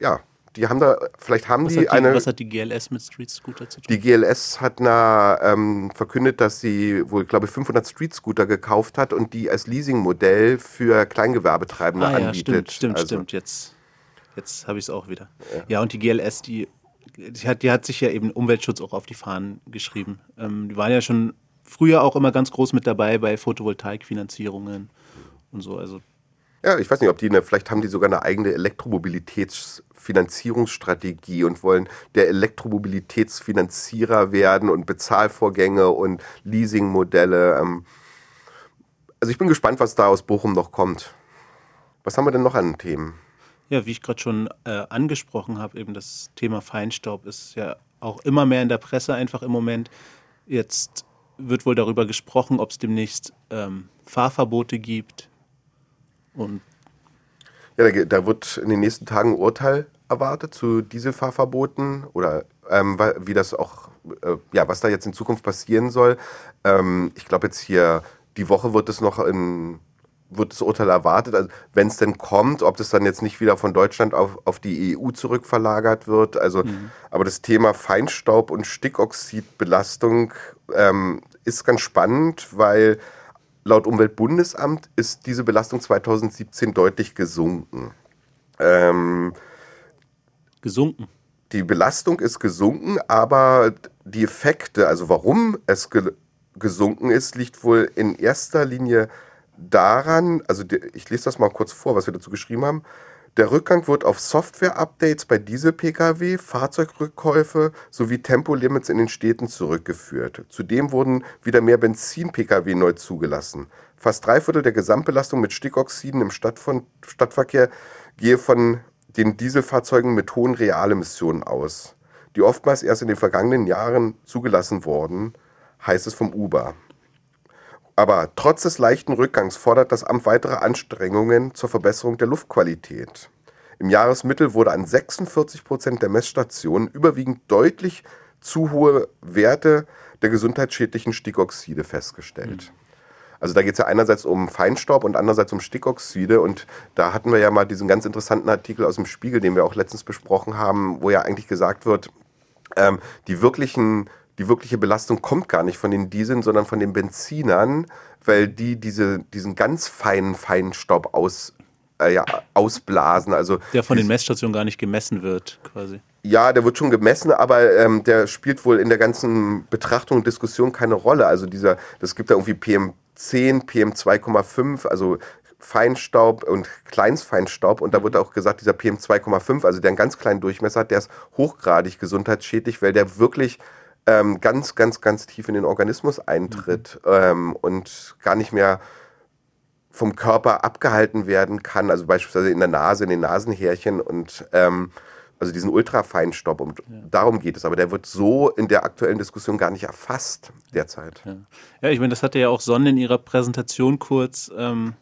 ja, die haben da, vielleicht haben die, die, eine. Was hat die GLS mit Street Scooter zu tun? Die GLS hat na, ähm, verkündet, dass sie wohl, glaube ich, 500 Street Scooter gekauft hat und die als Leasingmodell für Kleingewerbetreibende ah, ja, anbietet. Stimmt, stimmt, also, stimmt. Jetzt, jetzt habe ich es auch wieder. Ja. ja. und die GLS, die, die, hat, die hat sich ja eben Umweltschutz auch auf die Fahnen geschrieben. Ähm, die waren ja schon früher auch immer ganz groß mit dabei bei Photovoltaikfinanzierungen und so. Also Ja, ich weiß nicht, ob die eine, vielleicht haben die sogar eine eigene Elektromobilitätsfinanzierungsstrategie und wollen der Elektromobilitätsfinanzierer werden und Bezahlvorgänge und Leasingmodelle. Ähm. Also ich bin gespannt, was da aus Bochum noch kommt. Was haben wir denn noch an Themen? Ja, wie ich gerade schon äh, angesprochen habe, eben das Thema Feinstaub ist ja auch immer mehr in der Presse einfach im Moment. Jetzt wird wohl darüber gesprochen, ob es demnächst ähm, Fahrverbote gibt. Und ja, da, da, wird in den nächsten Tagen ein Urteil erwartet zu Dieselfahrverboten oder ähm, wie das auch, äh, ja, was da jetzt in Zukunft passieren soll. Ähm, ich glaube jetzt hier, die Woche wird es noch in wird das Urteil erwartet, also wenn es denn kommt, ob das dann jetzt nicht wieder von Deutschland auf, auf die EU zurückverlagert wird. Also, mhm. aber das Thema Feinstaub und Stickoxidbelastung ähm, ist ganz spannend, weil laut Umweltbundesamt ist diese Belastung 2017 deutlich gesunken. Ähm, gesunken. Die Belastung ist gesunken, aber die Effekte, also warum es ge gesunken ist, liegt wohl in erster Linie daran, also ich lese das mal kurz vor, was wir dazu geschrieben haben. Der Rückgang wird auf Software-Updates bei Diesel-Pkw, Fahrzeugrückkäufe sowie Tempolimits in den Städten zurückgeführt. Zudem wurden wieder mehr Benzin-Pkw neu zugelassen. Fast drei Viertel der Gesamtbelastung mit Stickoxiden im Stadtverkehr gehe von den Dieselfahrzeugen mit hohen Realemissionen aus, die oftmals erst in den vergangenen Jahren zugelassen wurden, heißt es vom Uber. Aber trotz des leichten Rückgangs fordert das Amt weitere Anstrengungen zur Verbesserung der Luftqualität. Im Jahresmittel wurde an 46 Prozent der Messstationen überwiegend deutlich zu hohe Werte der gesundheitsschädlichen Stickoxide festgestellt. Also da geht es ja einerseits um Feinstaub und andererseits um Stickoxide. Und da hatten wir ja mal diesen ganz interessanten Artikel aus dem Spiegel, den wir auch letztens besprochen haben, wo ja eigentlich gesagt wird, ähm, die wirklichen die wirkliche Belastung kommt gar nicht von den Dieseln, sondern von den Benzinern, weil die diese, diesen ganz feinen Feinstaub aus, äh, ja, ausblasen. Also der von den Messstationen gar nicht gemessen wird, quasi. Ja, der wird schon gemessen, aber ähm, der spielt wohl in der ganzen Betrachtung und Diskussion keine Rolle. Also dieser, das gibt da irgendwie PM10, PM2,5, also Feinstaub und Kleinstfeinstaub. Und da wird auch gesagt, dieser PM2,5, also der einen ganz kleinen Durchmesser hat, der ist hochgradig gesundheitsschädlich, weil der wirklich ähm, ganz, ganz, ganz tief in den Organismus eintritt mhm. ähm, und gar nicht mehr vom Körper abgehalten werden kann, also beispielsweise in der Nase, in den Nasenhärchen und ähm, also diesen Ultrafeinstaub. Und ja. darum geht es. Aber der wird so in der aktuellen Diskussion gar nicht erfasst derzeit. Ja, ja ich meine, das hatte ja auch Sonne in ihrer Präsentation kurz, ähm,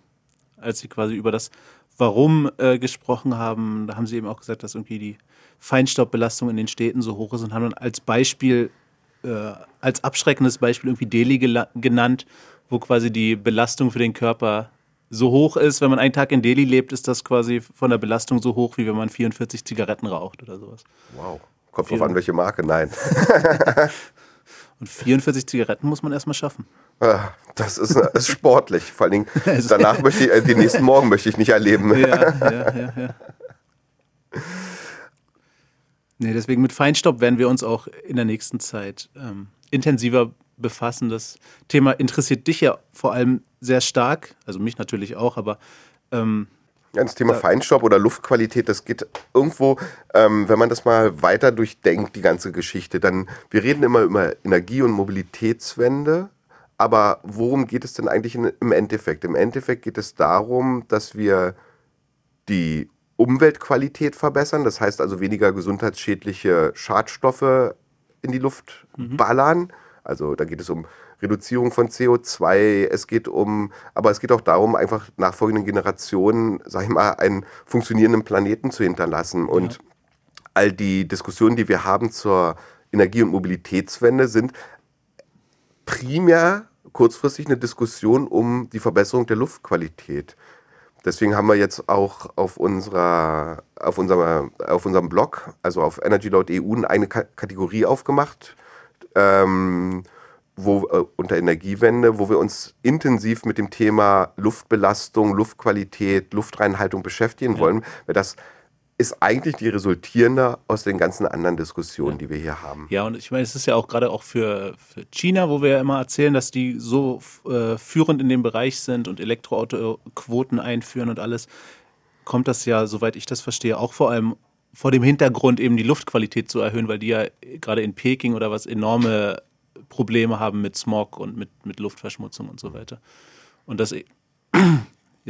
als sie quasi über das Warum äh, gesprochen haben. Da haben sie eben auch gesagt, dass irgendwie die Feinstaubbelastung in den Städten so hoch ist und haben dann als Beispiel äh, als abschreckendes Beispiel irgendwie Delhi genannt, wo quasi die Belastung für den Körper so hoch ist. Wenn man einen Tag in Delhi lebt, ist das quasi von der Belastung so hoch, wie wenn man 44 Zigaretten raucht oder sowas. Wow. Kommt drauf an, welche Marke, nein. <laughs> Und 44 Zigaretten muss man erstmal schaffen. Ah, das ist, ist sportlich. Vor allen Dingen, <laughs> danach möchte ich, äh, den nächsten Morgen möchte ich nicht erleben. Ja, ja, ja, ja. <laughs> Nee, deswegen mit Feinstaub werden wir uns auch in der nächsten Zeit ähm, intensiver befassen. Das Thema interessiert dich ja vor allem sehr stark, also mich natürlich auch, aber ähm, ja, das Thema Feinstaub oder Luftqualität, das geht irgendwo, ähm, wenn man das mal weiter durchdenkt, die ganze Geschichte, dann, wir reden immer über Energie- und Mobilitätswende, aber worum geht es denn eigentlich in, im Endeffekt? Im Endeffekt geht es darum, dass wir die Umweltqualität verbessern, das heißt also weniger gesundheitsschädliche Schadstoffe in die Luft mhm. ballern. Also da geht es um Reduzierung von CO2, es geht um, aber es geht auch darum, einfach nachfolgenden Generationen, sag ich mal, einen funktionierenden Planeten zu hinterlassen. Und ja. all die Diskussionen, die wir haben zur Energie- und Mobilitätswende, sind primär kurzfristig eine Diskussion um die Verbesserung der Luftqualität. Deswegen haben wir jetzt auch auf, unserer, auf, unserer, auf unserem Blog, also auf energy.eu, eine Kategorie aufgemacht, ähm, wo, äh, unter Energiewende, wo wir uns intensiv mit dem Thema Luftbelastung, Luftqualität, Luftreinhaltung beschäftigen ja. wollen, weil das ist eigentlich die resultierende aus den ganzen anderen Diskussionen, die wir hier haben. Ja, und ich meine, es ist ja auch gerade auch für, für, China, wo wir ja immer erzählen, dass die so äh, führend in dem Bereich sind und Elektroauto-Quoten einführen und alles, kommt das ja, soweit ich das verstehe, auch vor allem vor dem Hintergrund eben die Luftqualität zu erhöhen, weil die ja gerade in Peking oder was enorme Probleme haben mit Smog und mit, mit Luftverschmutzung und so weiter. Und das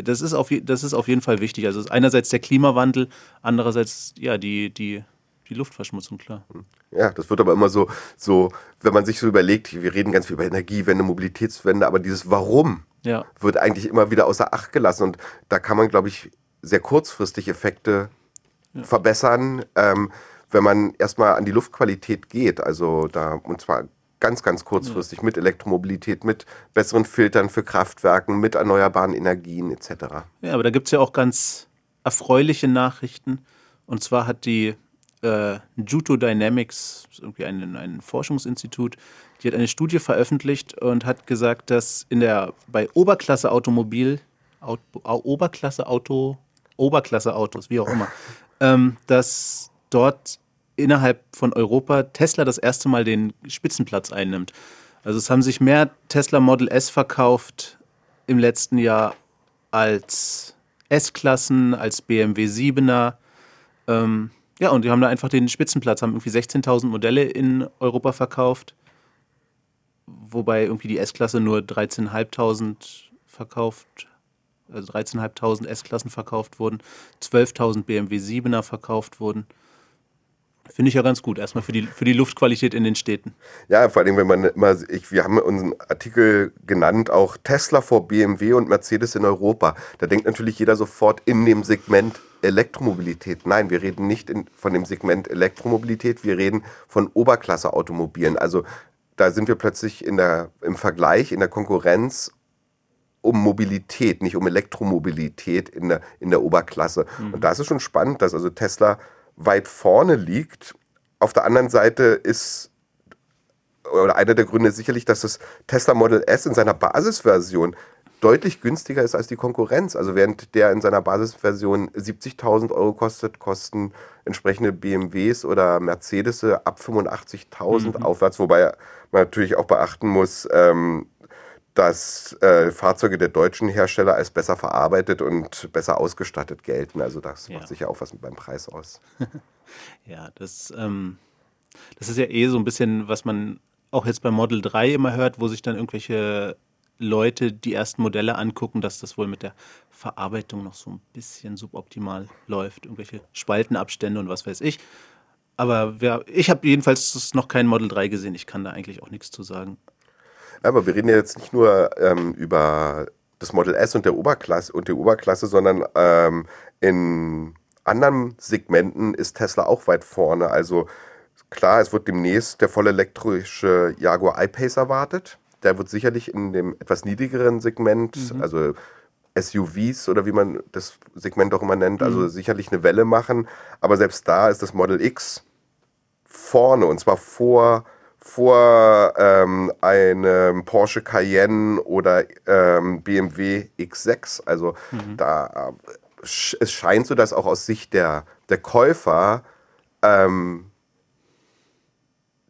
das ist, auf, das ist auf jeden Fall wichtig. Also einerseits der Klimawandel, andererseits ja die, die, die Luftverschmutzung, klar. Ja, das wird aber immer so, so, wenn man sich so überlegt, wir reden ganz viel über Energiewende, Mobilitätswende, aber dieses Warum ja. wird eigentlich immer wieder außer Acht gelassen. Und da kann man, glaube ich, sehr kurzfristig Effekte ja. verbessern, ähm, wenn man erstmal an die Luftqualität geht. Also da, und zwar ganz, ganz kurzfristig mit Elektromobilität, mit besseren Filtern für Kraftwerken, mit erneuerbaren Energien etc. Ja, aber da gibt es ja auch ganz erfreuliche Nachrichten. Und zwar hat die äh, Juto Dynamics, irgendwie ein, ein Forschungsinstitut, die hat eine Studie veröffentlicht und hat gesagt, dass in der bei Oberklasse Automobil, Auto, Oberklasse Auto, Oberklasse Autos, wie auch immer, ähm, dass dort innerhalb von Europa Tesla das erste Mal den Spitzenplatz einnimmt. Also es haben sich mehr Tesla Model S verkauft im letzten Jahr als S-Klassen, als BMW 7er. Ähm, ja, und die haben da einfach den Spitzenplatz, haben irgendwie 16.000 Modelle in Europa verkauft, wobei irgendwie die S-Klasse nur 13.500 verkauft, also 13.500 S-Klassen verkauft wurden, 12.000 BMW 7er verkauft wurden. Finde ich ja ganz gut, erstmal für die, für die Luftqualität in den Städten. Ja, vor allem, wenn man immer, ich, wir haben unseren Artikel genannt, auch Tesla vor BMW und Mercedes in Europa. Da denkt natürlich jeder sofort in dem Segment Elektromobilität. Nein, wir reden nicht in, von dem Segment Elektromobilität, wir reden von Oberklasse-Automobilen. Also da sind wir plötzlich in der, im Vergleich, in der Konkurrenz um Mobilität, nicht um Elektromobilität in der, in der Oberklasse. Mhm. Und da ist es schon spannend, dass also Tesla weit vorne liegt. Auf der anderen Seite ist, oder einer der Gründe ist sicherlich, dass das Tesla Model S in seiner Basisversion deutlich günstiger ist als die Konkurrenz. Also während der in seiner Basisversion 70.000 Euro kostet, kosten entsprechende BMWs oder Mercedes ab 85.000 mhm. aufwärts. Wobei man natürlich auch beachten muss, ähm, dass äh, Fahrzeuge der deutschen Hersteller als besser verarbeitet und besser ausgestattet gelten. Also das ja. macht sicher auch was beim Preis aus. <laughs> ja, das, ähm, das ist ja eh so ein bisschen, was man auch jetzt beim Model 3 immer hört, wo sich dann irgendwelche Leute die ersten Modelle angucken, dass das wohl mit der Verarbeitung noch so ein bisschen suboptimal läuft. Irgendwelche Spaltenabstände und was weiß ich. Aber wer, ich habe jedenfalls noch kein Model 3 gesehen. Ich kann da eigentlich auch nichts zu sagen. Aber wir reden ja jetzt nicht nur ähm, über das Model S und der Oberklasse und die Oberklasse, sondern ähm, in anderen Segmenten ist Tesla auch weit vorne. Also klar, es wird demnächst der voll elektrische Jaguar I-Pace erwartet. Der wird sicherlich in dem etwas niedrigeren Segment, mhm. also SUVs oder wie man das Segment auch immer nennt, also mhm. sicherlich eine Welle machen. Aber selbst da ist das Model X vorne und zwar vor vor ähm, einem Porsche Cayenne oder ähm, BMW X6. Also mhm. da äh, es scheint so, dass auch aus Sicht der, der Käufer ähm,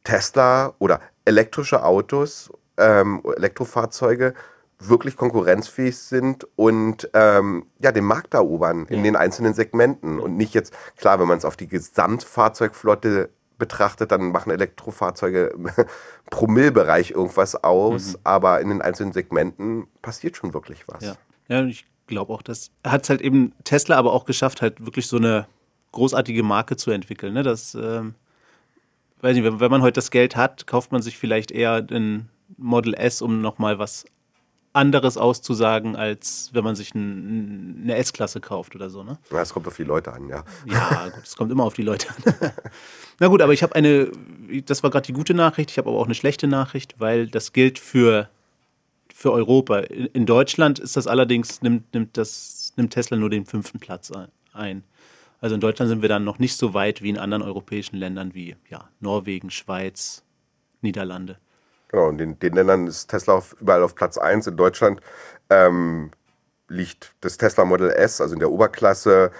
Tesla oder elektrische Autos, ähm, Elektrofahrzeuge wirklich konkurrenzfähig sind und ähm, ja, den Markt erobern in den einzelnen Segmenten. Und nicht jetzt, klar, wenn man es auf die Gesamtfahrzeugflotte betrachtet, dann machen Elektrofahrzeuge <laughs> Promillbereich irgendwas aus, mhm. aber in den einzelnen Segmenten passiert schon wirklich was. Ja, ja ich glaube auch, das hat halt eben Tesla aber auch geschafft, halt wirklich so eine großartige Marke zu entwickeln. Ne? Das, ähm, weiß nicht, wenn, wenn man heute das Geld hat, kauft man sich vielleicht eher ein Model S, um nochmal was anderes auszusagen, als wenn man sich ein, eine S-Klasse kauft oder so. Ne? Ja, es kommt auf die Leute an, ja. Ja, gut, es kommt immer auf die Leute an. <laughs> Na gut, aber ich habe eine, das war gerade die gute Nachricht, ich habe aber auch eine schlechte Nachricht, weil das gilt für, für Europa. In, in Deutschland ist das allerdings, nimmt, nimmt, das, nimmt Tesla nur den fünften Platz ein. Also in Deutschland sind wir dann noch nicht so weit wie in anderen europäischen Ländern wie ja, Norwegen, Schweiz, Niederlande. Genau, und in den Ländern ist Tesla auf, überall auf Platz 1. In Deutschland ähm, liegt das Tesla Model S, also in der Oberklasse,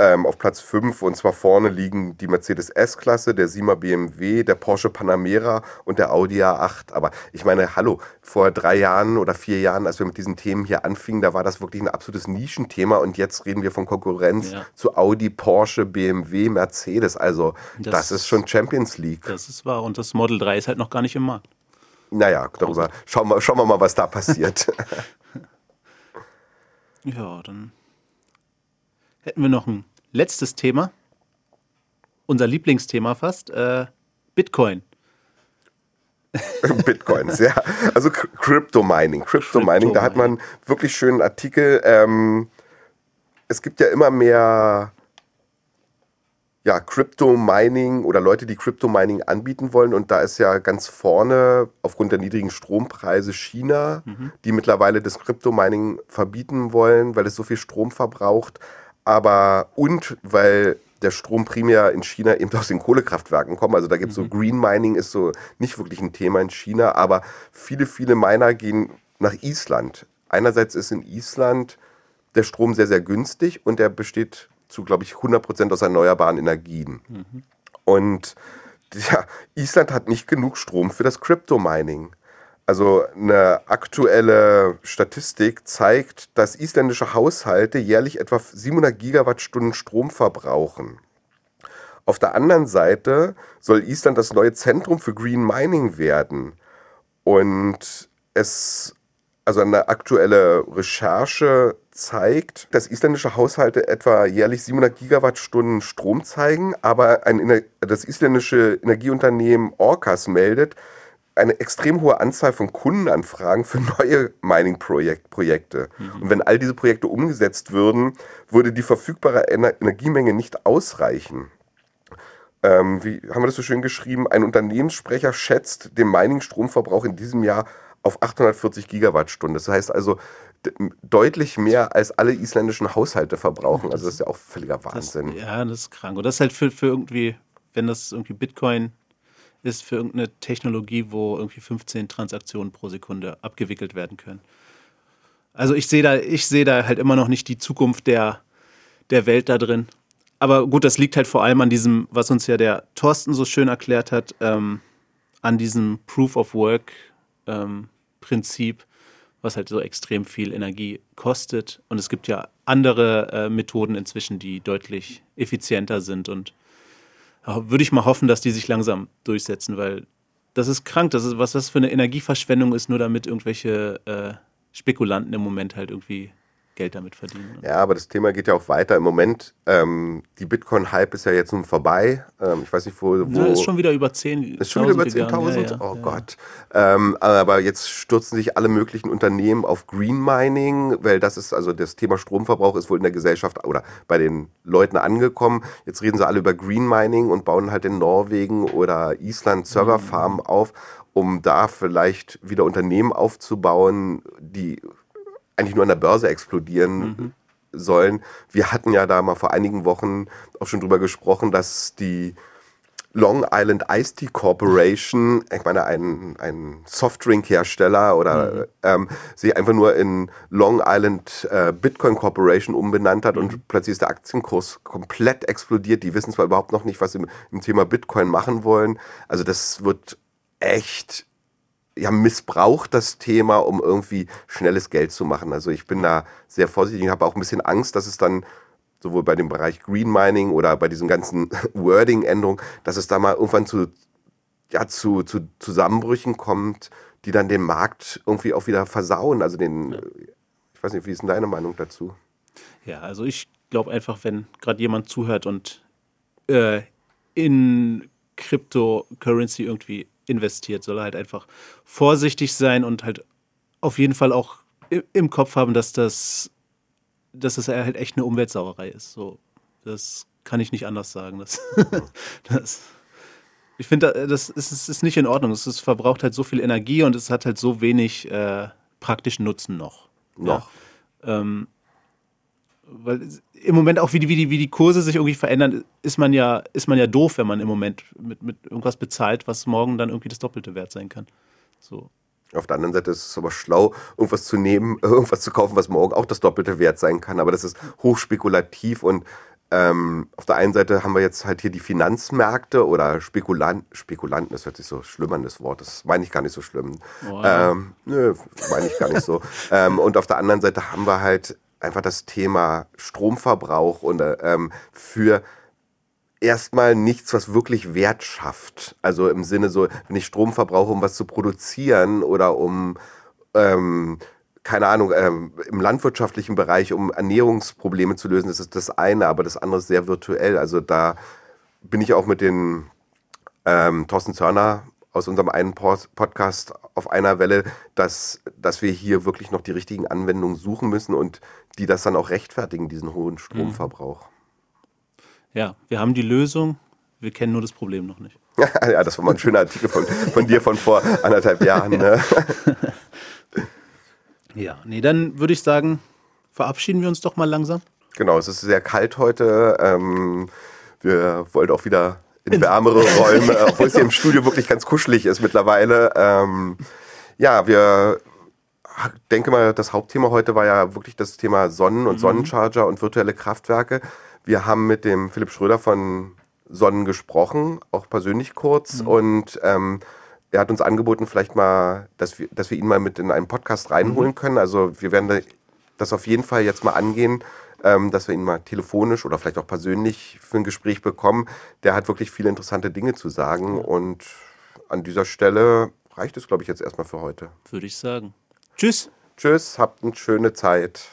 ähm, auf Platz 5 und zwar vorne liegen die Mercedes S-Klasse, der Sima BMW, der Porsche Panamera und der Audi A8. Aber ich meine, hallo, vor drei Jahren oder vier Jahren, als wir mit diesen Themen hier anfingen, da war das wirklich ein absolutes Nischenthema und jetzt reden wir von Konkurrenz ja. zu Audi, Porsche, BMW, Mercedes. Also das, das, ist schon Champions League. Das ist wahr und das Model 3 ist halt noch gar nicht im Markt. Naja, darüber schauen wir, schauen wir mal, was da passiert. <laughs> ja, dann hätten wir noch ein letztes Thema. Unser Lieblingsthema fast. Äh, Bitcoin. <laughs> Bitcoins, ja. Also Crypto Mining. Crypto Mining, da hat man wirklich schönen Artikel. Ähm, es gibt ja immer mehr ja, Crypto Mining oder Leute, die Crypto Mining anbieten wollen. Und da ist ja ganz vorne aufgrund der niedrigen Strompreise China, mhm. die mittlerweile das Crypto Mining verbieten wollen, weil es so viel Strom verbraucht aber und weil der Strom primär in China eben aus den Kohlekraftwerken kommt. Also da gibt es mhm. so Green Mining ist so nicht wirklich ein Thema in China, aber viele, viele Miner gehen nach Island. Einerseits ist in Island der Strom sehr, sehr günstig und der besteht zu, glaube ich, 100% aus erneuerbaren Energien. Mhm. Und ja, Island hat nicht genug Strom für das Crypto-Mining. Also eine aktuelle Statistik zeigt, dass isländische Haushalte jährlich etwa 700 Gigawattstunden Strom verbrauchen. Auf der anderen Seite soll Island das neue Zentrum für Green Mining werden. Und es, also eine aktuelle Recherche zeigt, dass isländische Haushalte etwa jährlich 700 Gigawattstunden Strom zeigen, aber ein, das isländische Energieunternehmen Orcas meldet, eine extrem hohe Anzahl von Kundenanfragen für neue Mining-Projekte. Mhm. Und wenn all diese Projekte umgesetzt würden, würde die verfügbare Ener Energiemenge nicht ausreichen. Ähm, wie haben wir das so schön geschrieben? Ein Unternehmenssprecher schätzt den Mining-Stromverbrauch in diesem Jahr auf 840 Gigawattstunden. Das heißt also deutlich mehr als alle isländischen Haushalte verbrauchen. Also das ist ja auch völliger Wahnsinn. Das, ja, das ist krank. Und das ist halt für, für irgendwie, wenn das irgendwie Bitcoin ist für irgendeine Technologie, wo irgendwie 15 Transaktionen pro Sekunde abgewickelt werden können. Also ich sehe da, ich sehe da halt immer noch nicht die Zukunft der, der Welt da drin. Aber gut, das liegt halt vor allem an diesem, was uns ja der Thorsten so schön erklärt hat, ähm, an diesem Proof of Work ähm, Prinzip, was halt so extrem viel Energie kostet. Und es gibt ja andere äh, Methoden inzwischen, die deutlich effizienter sind und würde ich mal hoffen, dass die sich langsam durchsetzen, weil das ist krank, das ist, was das für eine Energieverschwendung ist, nur damit irgendwelche äh, Spekulanten im Moment halt irgendwie Geld damit verdienen. Ja, aber das Thema geht ja auch weiter. Im Moment, ähm, die Bitcoin-Hype ist ja jetzt nun vorbei. Ähm, ich weiß nicht, wo. wo ja, ist schon wieder über 10.000. Ist schon wieder über 10.000? Ja, ja, oh Gott. Ähm, aber jetzt stürzen sich alle möglichen Unternehmen auf Green Mining, weil das ist, also das Thema Stromverbrauch ist wohl in der Gesellschaft oder bei den Leuten angekommen. Jetzt reden sie alle über Green Mining und bauen halt in Norwegen oder Island Serverfarmen mhm. auf um da vielleicht wieder Unternehmen aufzubauen, die eigentlich nur an der Börse explodieren mhm. sollen. Wir hatten ja da mal vor einigen Wochen auch schon drüber gesprochen, dass die Long Island Ice Tea Corporation, ich meine ein, ein Softdrink-Hersteller oder mhm. ähm, sich einfach nur in Long Island äh, Bitcoin Corporation umbenannt hat mhm. und plötzlich ist der Aktienkurs komplett explodiert. Die wissen zwar überhaupt noch nicht, was sie im, im Thema Bitcoin machen wollen. Also das wird echt ja, missbraucht das Thema, um irgendwie schnelles Geld zu machen. Also ich bin da sehr vorsichtig und habe auch ein bisschen Angst, dass es dann sowohl bei dem Bereich Green Mining oder bei diesen ganzen <laughs> Wording-Änderungen, dass es da mal irgendwann zu, ja, zu, zu Zusammenbrüchen kommt, die dann den Markt irgendwie auch wieder versauen. Also den, ja. ich weiß nicht, wie ist denn deine Meinung dazu? Ja, also ich glaube einfach, wenn gerade jemand zuhört und äh, in Cryptocurrency irgendwie investiert, soll er halt einfach vorsichtig sein und halt auf jeden Fall auch im Kopf haben, dass das, dass das halt echt eine Umweltsauerei ist. So, das kann ich nicht anders sagen. Das, <laughs> das, ich finde, das ist, ist nicht in Ordnung. Es verbraucht halt so viel Energie und es hat halt so wenig äh, praktischen Nutzen noch. Noch. Ja. Ähm, weil im Moment auch wie die, wie, die, wie die Kurse sich irgendwie verändern, ist man ja, ist man ja doof, wenn man im Moment mit, mit irgendwas bezahlt, was morgen dann irgendwie das Doppelte wert sein kann. So. Auf der anderen Seite ist es aber schlau, irgendwas zu nehmen, <laughs> irgendwas zu kaufen, was morgen auch das Doppelte wert sein kann. Aber das ist hochspekulativ und ähm, auf der einen Seite haben wir jetzt halt hier die Finanzmärkte oder Spekulan Spekulanten, das hört sich so schlimm an, das Wort, das meine ich gar nicht so schlimm. Ähm, nö, meine ich gar nicht so. <laughs> ähm, und auf der anderen Seite haben wir halt einfach das Thema Stromverbrauch und ähm, für erstmal nichts, was wirklich Wert schafft. Also im Sinne so, wenn ich Strom verbrauche, um was zu produzieren oder um ähm, keine Ahnung, ähm, im landwirtschaftlichen Bereich, um Ernährungsprobleme zu lösen, das ist das eine, aber das andere ist sehr virtuell. Also da bin ich auch mit den ähm, Thorsten Zörner aus unserem einen Podcast auf einer Welle, dass, dass wir hier wirklich noch die richtigen Anwendungen suchen müssen und die das dann auch rechtfertigen, diesen hohen Stromverbrauch. Ja, wir haben die Lösung, wir kennen nur das Problem noch nicht. <laughs> ja, das war mal ein schöner Artikel von, von dir von vor anderthalb Jahren. Ne? <laughs> Ja, nee, dann würde ich sagen, verabschieden wir uns doch mal langsam. Genau, es ist sehr kalt heute. Ähm, wir wollen auch wieder in wärmere Räume, <laughs> obwohl es hier im Studio wirklich ganz kuschelig ist mittlerweile. Ähm, ja, wir denke mal, das Hauptthema heute war ja wirklich das Thema Sonnen- und mhm. Sonnencharger und virtuelle Kraftwerke. Wir haben mit dem Philipp Schröder von Sonnen gesprochen, auch persönlich kurz. Mhm. Und ähm, er hat uns angeboten, vielleicht mal, dass wir, dass wir ihn mal mit in einen Podcast reinholen mhm. können. Also wir werden das auf jeden Fall jetzt mal angehen, ähm, dass wir ihn mal telefonisch oder vielleicht auch persönlich für ein Gespräch bekommen. Der hat wirklich viele interessante Dinge zu sagen und an dieser Stelle reicht es, glaube ich, jetzt erstmal für heute. Würde ich sagen. Tschüss. Tschüss, habt eine schöne Zeit.